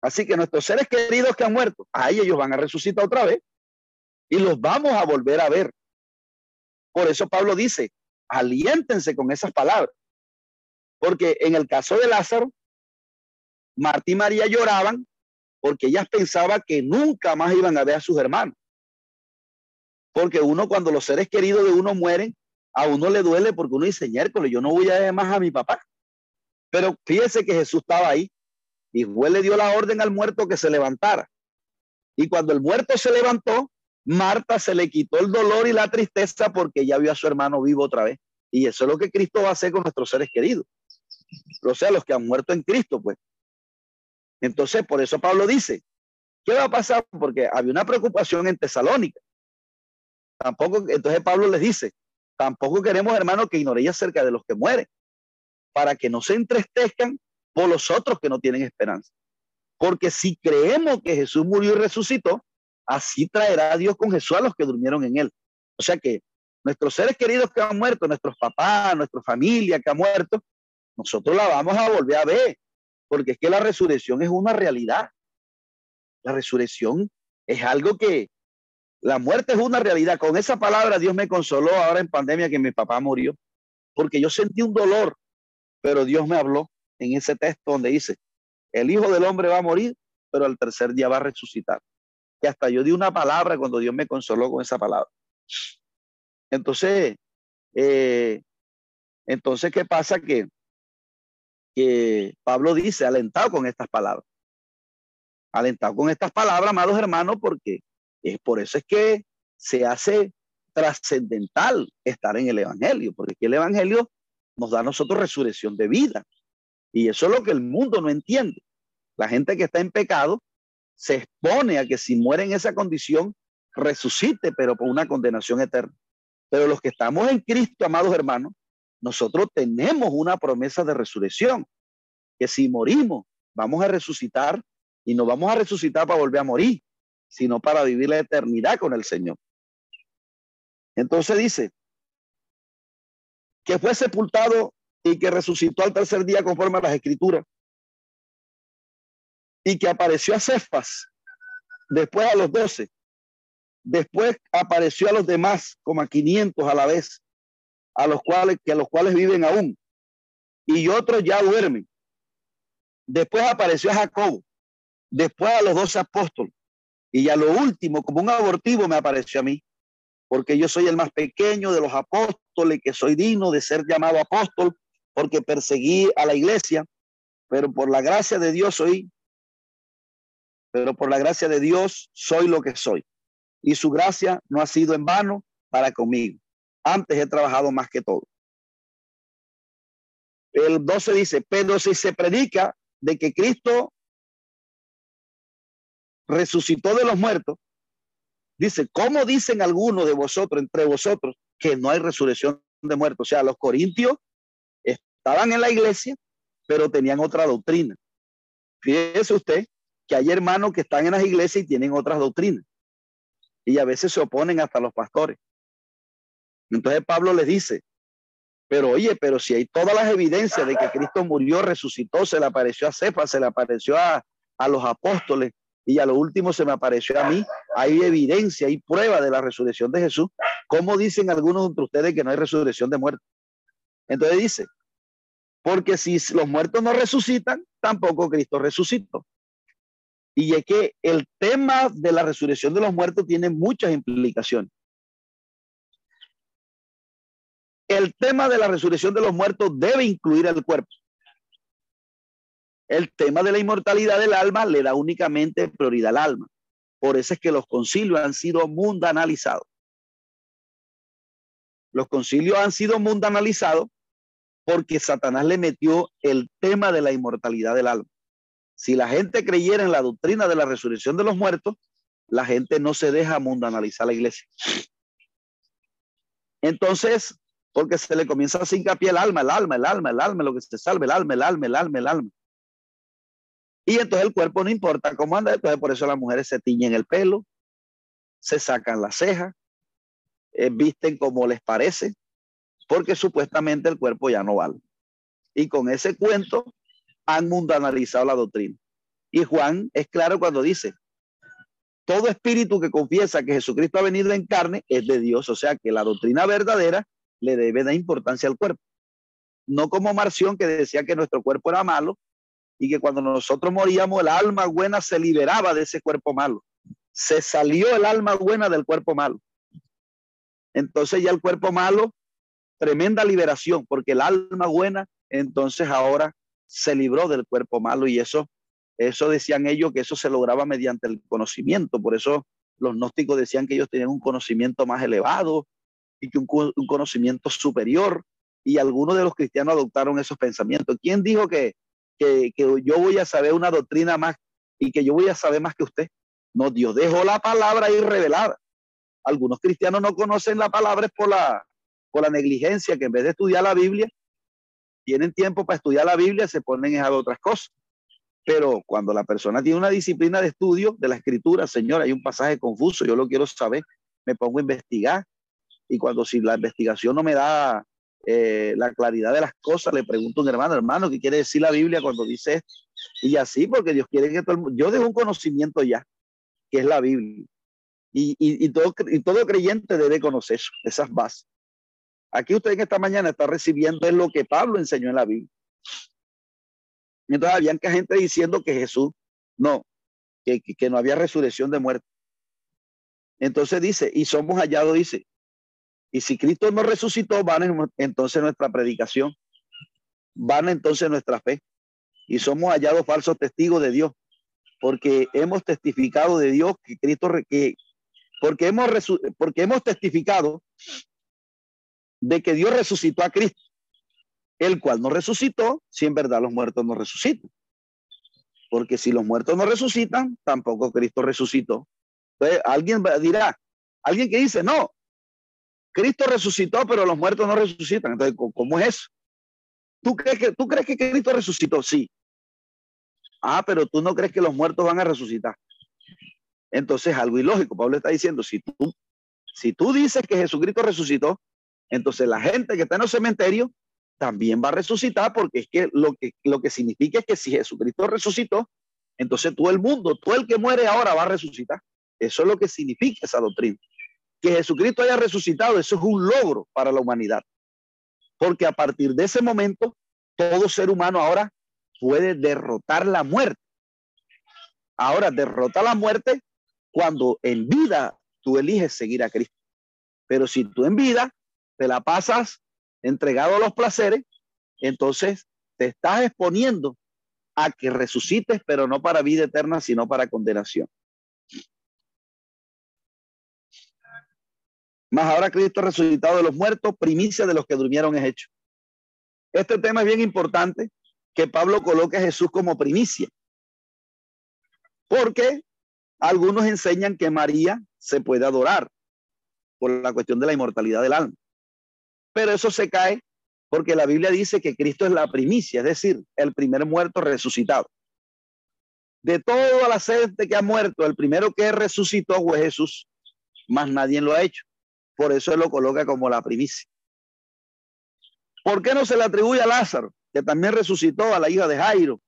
Así que nuestros seres queridos que han muerto, ahí ellos van a resucitar otra vez y los vamos a volver a ver. Por eso Pablo dice, aliéntense con esas palabras. Porque en el caso de Lázaro, Marta y María lloraban porque ellas pensaban que nunca más iban a ver a sus hermanos. Porque uno cuando los seres queridos de uno mueren, a uno le duele porque uno dice, miércoles, yo no voy a ver más a mi papá. Pero fíjese que Jesús estaba ahí y fue, le dio la orden al muerto que se levantara. Y cuando el muerto se levantó, Marta se le quitó el dolor y la tristeza porque ya vio a su hermano vivo otra vez. Y eso es lo que Cristo va a hacer con nuestros seres queridos. O sea, los que han muerto en Cristo, pues. Entonces, por eso Pablo dice, ¿qué va a pasar? Porque había una preocupación en Tesalónica. Tampoco, entonces Pablo les dice, Tampoco queremos, hermanos, que ignoréis acerca de los que mueren, para que no se entristezcan por los otros que no tienen esperanza. Porque si creemos que Jesús murió y resucitó, así traerá Dios con Jesús a los que durmieron en él. O sea que nuestros seres queridos que han muerto, nuestros papás, nuestra familia que ha muerto, nosotros la vamos a volver a ver, porque es que la resurrección es una realidad. La resurrección es algo que, la muerte es una realidad. Con esa palabra Dios me consoló ahora en pandemia que mi papá murió, porque yo sentí un dolor, pero Dios me habló en ese texto donde dice, el Hijo del Hombre va a morir, pero al tercer día va a resucitar. Y hasta yo di una palabra cuando Dios me consoló con esa palabra. Entonces, eh, entonces, ¿qué pasa? Que, que Pablo dice, alentado con estas palabras. Alentado con estas palabras, amados hermanos, porque es por eso es que se hace trascendental estar en el Evangelio, porque el Evangelio nos da a nosotros resurrección de vida. Y eso es lo que el mundo no entiende. La gente que está en pecado se expone a que si muere en esa condición, resucite, pero por una condenación eterna. Pero los que estamos en Cristo, amados hermanos, nosotros tenemos una promesa de resurrección, que si morimos, vamos a resucitar y nos vamos a resucitar para volver a morir sino para vivir la eternidad con el Señor. Entonces dice que fue sepultado y que resucitó al tercer día conforme a las escrituras y que apareció a Cefas, después a los doce, después apareció a los demás como a 500 a la vez, a los cuales que a los cuales viven aún. Y otros ya duermen. Después apareció a Jacob, después a los doce apóstoles. Y ya lo último, como un abortivo, me apareció a mí, porque yo soy el más pequeño de los apóstoles, que soy digno de ser llamado apóstol, porque perseguí a la iglesia, pero por la gracia de Dios soy, pero por la gracia de Dios soy lo que soy. Y su gracia no ha sido en vano para conmigo. Antes he trabajado más que todo. El 12 dice, pero si se predica de que Cristo resucitó de los muertos, dice, ¿cómo dicen algunos de vosotros, entre vosotros, que no hay resurrección de muertos? O sea, los corintios estaban en la iglesia, pero tenían otra doctrina. Fíjese usted que hay hermanos que están en las iglesias y tienen otras doctrinas. Y a veces se oponen hasta los pastores. Entonces Pablo les dice, pero oye, pero si hay todas las evidencias de que Cristo murió, resucitó, se le apareció a Cefa, se le apareció a, a los apóstoles y a lo último se me apareció a mí, hay evidencia, hay prueba de la resurrección de Jesús. ¿Cómo dicen algunos de ustedes que no hay resurrección de muertos? Entonces dice, porque si los muertos no resucitan, tampoco Cristo resucitó. Y es que el tema de la resurrección de los muertos tiene muchas implicaciones. El tema de la resurrección de los muertos debe incluir al cuerpo. El tema de la inmortalidad del alma le da únicamente prioridad al alma. Por eso es que los concilios han sido mundanalizados. Los concilios han sido mundanalizados porque Satanás le metió el tema de la inmortalidad del alma. Si la gente creyera en la doctrina de la resurrección de los muertos, la gente no se deja mundanalizar la iglesia. Entonces, porque se le comienza a hincapié el alma, el alma, el alma, el alma, lo que se salve, el alma, el alma, el alma, el alma. Y entonces el cuerpo no importa cómo anda, entonces por eso las mujeres se tiñen el pelo, se sacan las cejas, eh, visten como les parece, porque supuestamente el cuerpo ya no vale. Y con ese cuento han mundanalizado la doctrina. Y Juan es claro cuando dice, todo espíritu que confiesa que Jesucristo ha venido en carne es de Dios, o sea que la doctrina verdadera le debe dar importancia al cuerpo. No como Marción que decía que nuestro cuerpo era malo y que cuando nosotros moríamos el alma buena se liberaba de ese cuerpo malo. Se salió el alma buena del cuerpo malo. Entonces ya el cuerpo malo tremenda liberación, porque el alma buena entonces ahora se libró del cuerpo malo y eso, eso decían ellos que eso se lograba mediante el conocimiento. Por eso los gnósticos decían que ellos tenían un conocimiento más elevado y que un, conocimiento superior. Y algunos de los cristianos adoptaron esos pensamientos. ¿Quién dijo que, que, que yo voy a saber una doctrina más y que yo voy a saber más que usted? No, Dios dejó la palabra ahí revelada. Algunos cristianos no conocen la palabra por la, por la negligencia, que en vez de estudiar la Biblia, tienen tiempo para estudiar la Biblia, se ponen a otras cosas. Pero cuando la persona tiene una disciplina de estudio de la escritura, Señor, hay un pasaje confuso, yo lo quiero saber, me pongo a investigar. Y cuando si la investigación no me da eh, la claridad de las cosas, le pregunto a un hermano, hermano, ¿qué quiere decir la Biblia cuando dice esto? Y así, porque Dios quiere que todo el mundo, yo dejo un conocimiento ya, que es la Biblia. Y, y, todo, y todo creyente debe conocer esas bases. Aquí usted en esta mañana está recibiendo es lo que Pablo enseñó en la Biblia. Entonces había gente diciendo que Jesús no, que, que no había resurrección de muerte. Entonces dice, y somos hallados, dice, y si Cristo no resucitó, van entonces nuestra predicación, van entonces nuestra fe, y somos hallados falsos testigos de Dios, porque hemos testificado de Dios que Cristo, que, porque, hemos porque hemos testificado de que Dios resucitó a Cristo, el cual no resucitó si en verdad los muertos no resucitan. Porque si los muertos no resucitan, tampoco Cristo resucitó. Entonces, alguien dirá, alguien que dice, no, Cristo resucitó, pero los muertos no resucitan. Entonces, ¿cómo es eso? ¿Tú crees que, tú crees que Cristo resucitó? Sí. Ah, pero tú no crees que los muertos van a resucitar. Entonces, algo ilógico. Pablo está diciendo, si tú, si tú dices que Jesucristo resucitó, entonces la gente que está en el cementerio también va a resucitar porque es que lo que, lo que significa es que si Jesucristo resucitó, entonces todo el mundo, todo el que muere ahora va a resucitar. Eso es lo que significa esa doctrina. Que Jesucristo haya resucitado, eso es un logro para la humanidad. Porque a partir de ese momento, todo ser humano ahora puede derrotar la muerte. Ahora, derrota la muerte cuando en vida tú eliges seguir a Cristo. Pero si tú en vida te la pasas entregado a los placeres, entonces te estás exponiendo a que resucites, pero no para vida eterna, sino para condenación. Más ahora Cristo resucitado de los muertos, primicia de los que durmieron es hecho. Este tema es bien importante, que Pablo coloque a Jesús como primicia. Porque Algunos enseñan que María se puede adorar por la cuestión de la inmortalidad del alma. Pero eso se cae porque la Biblia dice que Cristo es la primicia, es decir, el primer muerto resucitado. De toda la gente que ha muerto, el primero que resucitó fue Jesús, más nadie lo ha hecho. Por eso lo coloca como la primicia. ¿Por qué no se le atribuye a Lázaro, que también resucitó, a la hija de Jairo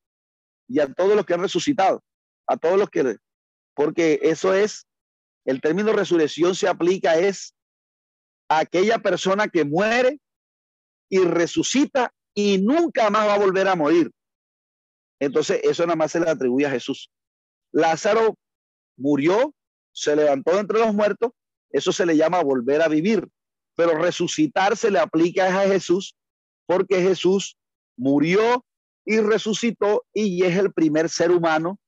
y a todos los que han resucitado? A todos los que... Porque eso es, el término resurrección se aplica es aquella persona que muere y resucita y nunca más va a volver a morir. Entonces, eso nada más se le atribuye a Jesús. Lázaro murió, se levantó entre los muertos, eso se le llama volver a vivir, pero resucitar se le aplica a Jesús porque Jesús murió y resucitó y es el primer ser humano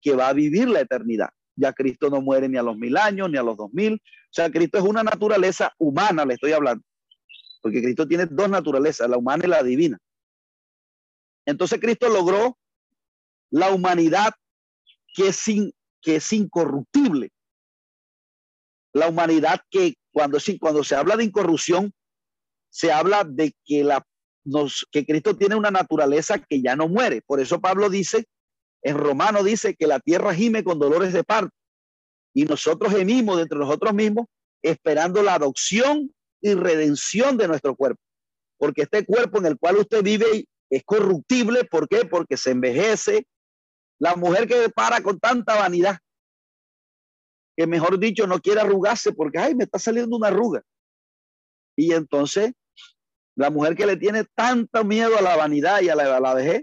que va a vivir la eternidad. Ya Cristo no muere ni a los mil años ni a los dos mil. O sea, Cristo es una naturaleza humana, le estoy hablando. Porque Cristo tiene dos naturalezas, la humana y la divina. Entonces Cristo logró la humanidad que es, que es incorruptible. La humanidad que cuando, cuando se habla de incorrupción, se habla de que la que Cristo tiene una naturaleza que ya no muere. Por eso Pablo dice, en Romano dice que la tierra gime con dolores de parto. Y nosotros gemimos de entre nosotros mismos esperando la adopción y redención de nuestro cuerpo. Porque este cuerpo en el cual usted vive es corruptible. ¿Por qué? Porque se envejece. La mujer que para con tanta vanidad, que mejor dicho no quiere arrugarse porque, ay, me está saliendo una arruga. Y entonces la mujer que le tiene tanto miedo a la vanidad y a la, a la vejez,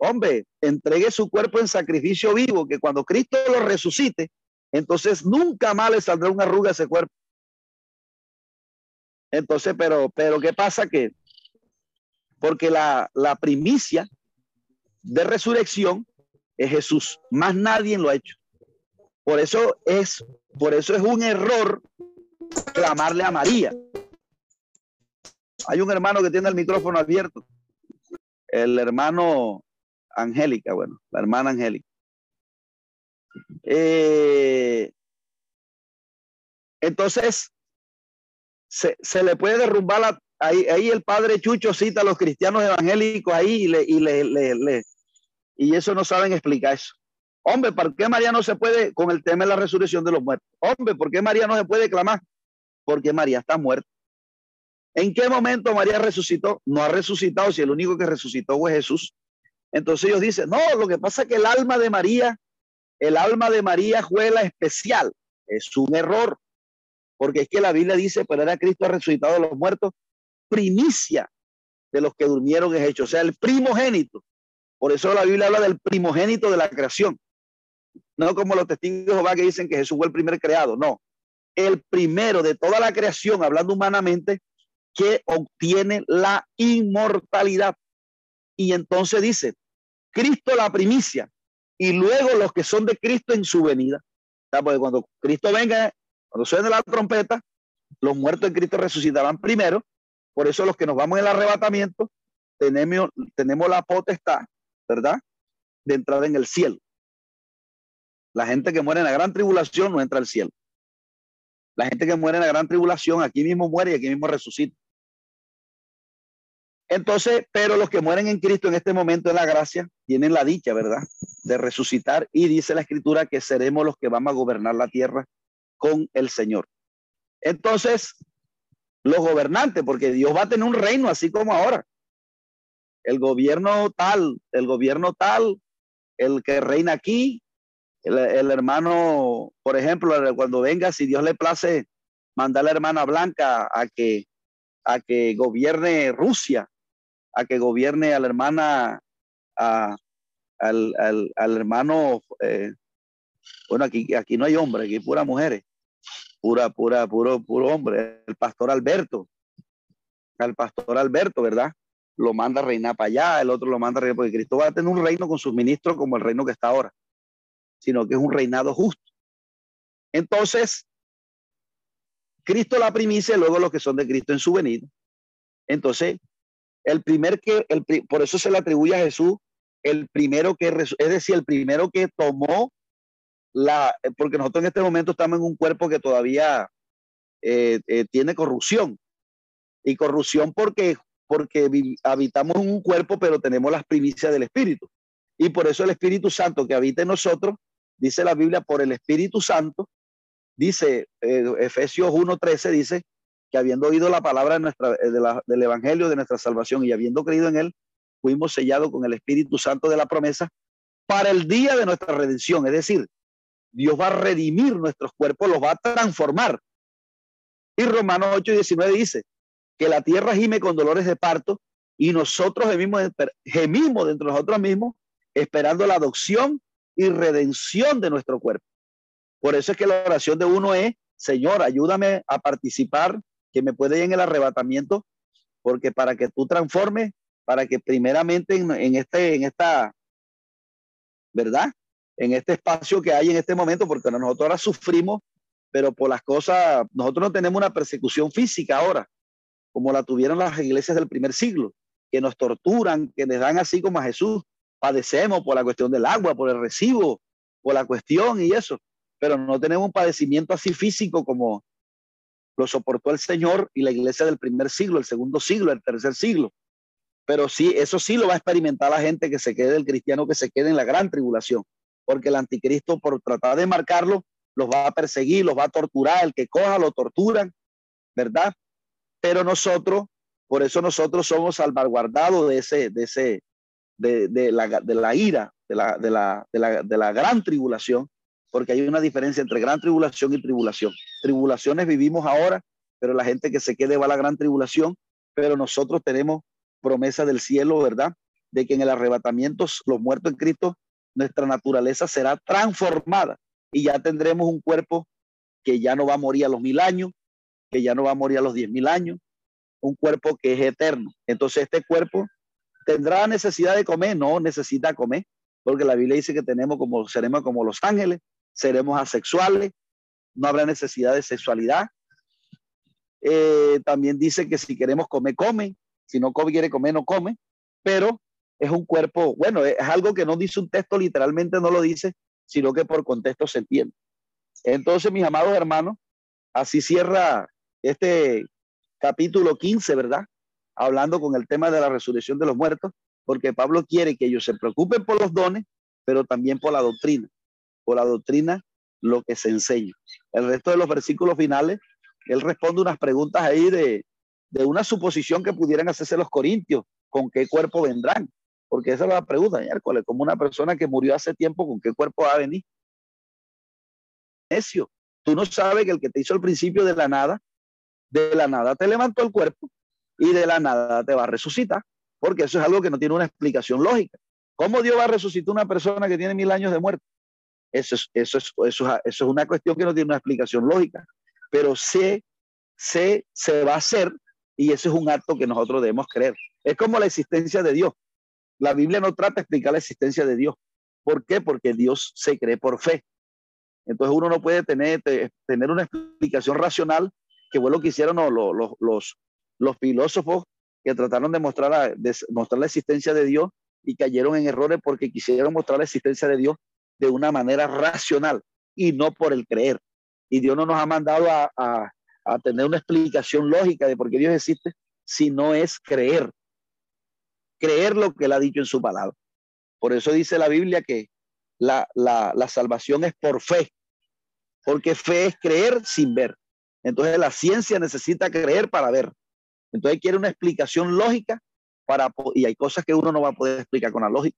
hombre, entregue su cuerpo en sacrificio vivo, que cuando Cristo lo resucite, entonces nunca más le saldrá una arruga a ese cuerpo. Entonces, pero, pero ¿qué pasa? Que porque la, la primicia de resurrección es Jesús, más nadie lo ha hecho. Por eso es, por eso es un error clamarle a María. Hay un hermano que tiene el micrófono abierto. El hermano Angélica, bueno, la hermana Angélica. Eh, entonces, se, le puede derrumbar la, ahí, ahí, el padre Chucho cita a los cristianos evangélicos ahí y, le, y, le, le, y eso no saben explicar eso. Hombre, ¿por qué María no se puede con el tema de la resurrección de los muertos? Hombre, ¿por qué María no se puede clamar? Porque María está muerta. ¿En qué momento María resucitó? No ha resucitado si el único que resucitó fue Jesús. Entonces ellos dicen, no, lo que pasa es que el alma de María, el alma de María fue la especial. Es un error, porque es que la Biblia dice, pero era Cristo resucitado de los muertos, primicia de los que durmieron es hecho, o sea, el primogénito. Por eso la Biblia habla del primogénito de la creación. No como los testigos de Jehová que dicen que Jesús fue el primer creado, no. El primero de toda la creación, hablando humanamente, que obtiene la inmortalidad. Y entonces dice, Cristo la primicia y luego los que son de Cristo en su venida. Porque cuando Cristo venga, cuando suene la trompeta, los muertos en Cristo resucitarán primero. Por eso los que nos vamos en el arrebatamiento, tenemos, tenemos la potestad, ¿verdad? De entrar en el cielo. La gente que muere en la gran tribulación no entra al cielo. La gente que muere en la gran tribulación aquí mismo muere y aquí mismo resucita. Entonces, pero los que mueren en Cristo en este momento de la gracia tienen la dicha, ¿verdad? De resucitar y dice la escritura que seremos los que vamos a gobernar la tierra con el Señor. Entonces, los gobernantes, porque Dios va a tener un reino así como ahora. El gobierno tal, el gobierno tal, el que reina aquí, el, hermano, por ejemplo, cuando venga, si Dios le place, mandar a la hermana Blanca a que, a que gobierne Rusia a que gobierne a la hermana, a, al, al, al, hermano, eh, bueno, aquí, aquí no hay hombre, aquí hay pura mujeres, pura, pura, puro, puro hombre, el pastor Alberto, al pastor Alberto, ¿verdad? Lo manda a reinar para allá, el otro lo manda a reinar, porque Cristo va a tener un reino con sus ministros como el reino que está ahora, sino que es un reinado justo. Entonces, Cristo la primicia luego los que son de Cristo en su venida. Entonces, el primer que, el, por eso se le atribuye a Jesús el primero que, es decir, el primero que tomó la, porque nosotros en este momento estamos en un cuerpo que todavía eh, eh, tiene corrupción. Y corrupción porque, porque habitamos en un cuerpo, pero tenemos las primicias del Espíritu. Y por eso el Espíritu Santo que habita en nosotros, dice la Biblia, por el Espíritu Santo, dice eh, Efesios 1.13, dice que habiendo oído la palabra de nuestra, del Evangelio de nuestra salvación y habiendo creído en él, fuimos sellados con el Espíritu Santo de la promesa para el día de nuestra redención. Es decir, Dios va a redimir nuestros cuerpos, los va a transformar. Y Romanos 8 y 19 dice que la tierra gime con dolores de parto y nosotros gemimos, gemimos dentro de nosotros mismos esperando la adopción y redención de nuestro cuerpo. Por eso es que la oración de uno es, Señor, ayúdame a participar, que me puede en el arrebatamiento, porque para que tú transformes, para que primeramente en, este, en esta, ¿verdad? En este espacio que hay en este momento, porque nosotros ahora sufrimos pero por las cosas, nosotros no tenemos una persecución física ahora, como la tuvieron las iglesias del primer siglo, que nos torturan, que nos dan así como a Jesús. Padecemos por la cuestión del agua, por el recibo, por la cuestión y eso, pero no tenemos un padecimiento así físico como lo soportó el Señor y la iglesia del primer siglo, el segundo siglo, el tercer siglo. Pero sí, eso sí lo va a experimentar la gente que se quede, el cristiano que se quede en la gran tribulación, porque el anticristo por tratar de marcarlo los va a perseguir, los va a torturar, el que coja lo torturan, ¿verdad? Pero nosotros, por eso nosotros somos salvaguardados de ese, de ese, de, de, la, de la ira, de la, de, la, de, la, de la gran tribulación, porque hay una diferencia entre gran tribulación y tribulación. Tribulaciones vivimos ahora, pero la gente que se quede va a la gran tribulación, pero nosotros tenemos promesa del cielo, ¿verdad? De que en el arrebatamiento, los muertos en Cristo, nuestra naturaleza será transformada y ya tendremos un cuerpo que ya no va a morir a los mil años, que ya no va a morir a los diez mil años, un cuerpo que es eterno. Entonces este cuerpo tendrá necesidad de comer, no necesita comer, porque la Biblia dice que tenemos como seremos como los ángeles, seremos asexuales, no habrá necesidad de sexualidad. Eh, también dice que si queremos comer, come, si no quiere comer, no come, pero es un cuerpo, bueno, es algo que no dice un texto, literalmente no lo dice, sino que por contexto se entiende. Entonces, mis amados hermanos, así cierra este capítulo 15, ¿verdad? Hablando con el tema de la resurrección de los muertos, porque Pablo quiere que ellos se preocupen por los dones, pero también por la doctrina, por la doctrina lo que se enseña. El resto de los versículos finales, él responde unas preguntas ahí de, de una suposición que pudieran hacerse los corintios, con qué cuerpo vendrán. Porque esa es la pregunta, miércoles, como una persona que murió hace tiempo, ¿con qué cuerpo va a venir? Necio, tú no sabes que el que te hizo el principio de la nada, de la nada te levantó el cuerpo y de la nada te va a resucitar, porque eso es algo que no tiene una explicación lógica. ¿Cómo Dios va a resucitar una persona que tiene mil años de muerte? Eso es, eso es, eso es, una cuestión que no tiene una explicación lógica, pero se, se, se va a hacer y eso es un acto que nosotros debemos creer. Es como la existencia de Dios. La Biblia no trata de explicar la existencia de Dios. ¿Por qué? Porque Dios se cree por fe. Entonces uno no puede tener, tener una explicación racional, que fue lo que hicieron los, los, los, filósofos que trataron de mostrar, la, de mostrar la existencia de Dios y cayeron en errores porque quisieron mostrar la existencia de Dios de una manera racional y no por el creer. Y Dios no nos ha mandado a, a tener una explicación lógica de por qué Dios existe, si no es creer creer lo que él ha dicho en su palabra. Por eso dice la Biblia que la, salvación es por fe, porque fe es creer sin ver. Entonces la ciencia necesita creer para ver. Entonces quiere una explicación lógica para, y hay cosas que uno no va a poder explicar con la lógica,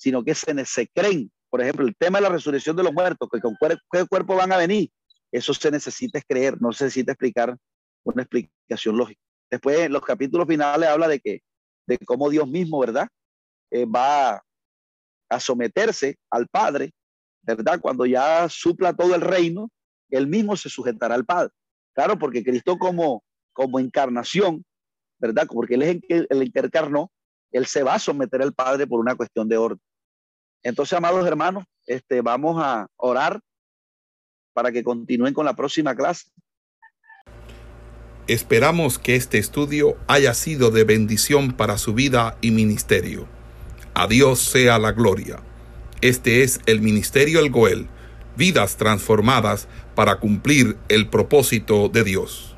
sino que se, creen. Por ejemplo, el tema de la resurrección de los muertos, que con qué cuerpo van a venir, eso se necesita creer, no se necesita explicar una explicación lógica. Después, los capítulos finales habla de que de cómo Dios mismo, ¿verdad? Eh, va a someterse al Padre, ¿verdad? Cuando ya supla todo el reino, él mismo se sujetará al Padre. Claro, porque Cristo como, como encarnación, ¿verdad? Porque él es el, el encarnó, él se va a someter al Padre por una cuestión de orden. Entonces, amados hermanos, este, vamos a orar para que continúen con la próxima clase. Esperamos que este estudio haya sido de bendición para su vida y ministerio. A Dios sea la gloria. Este es el Ministerio El Goel, vidas transformadas para cumplir el propósito de Dios.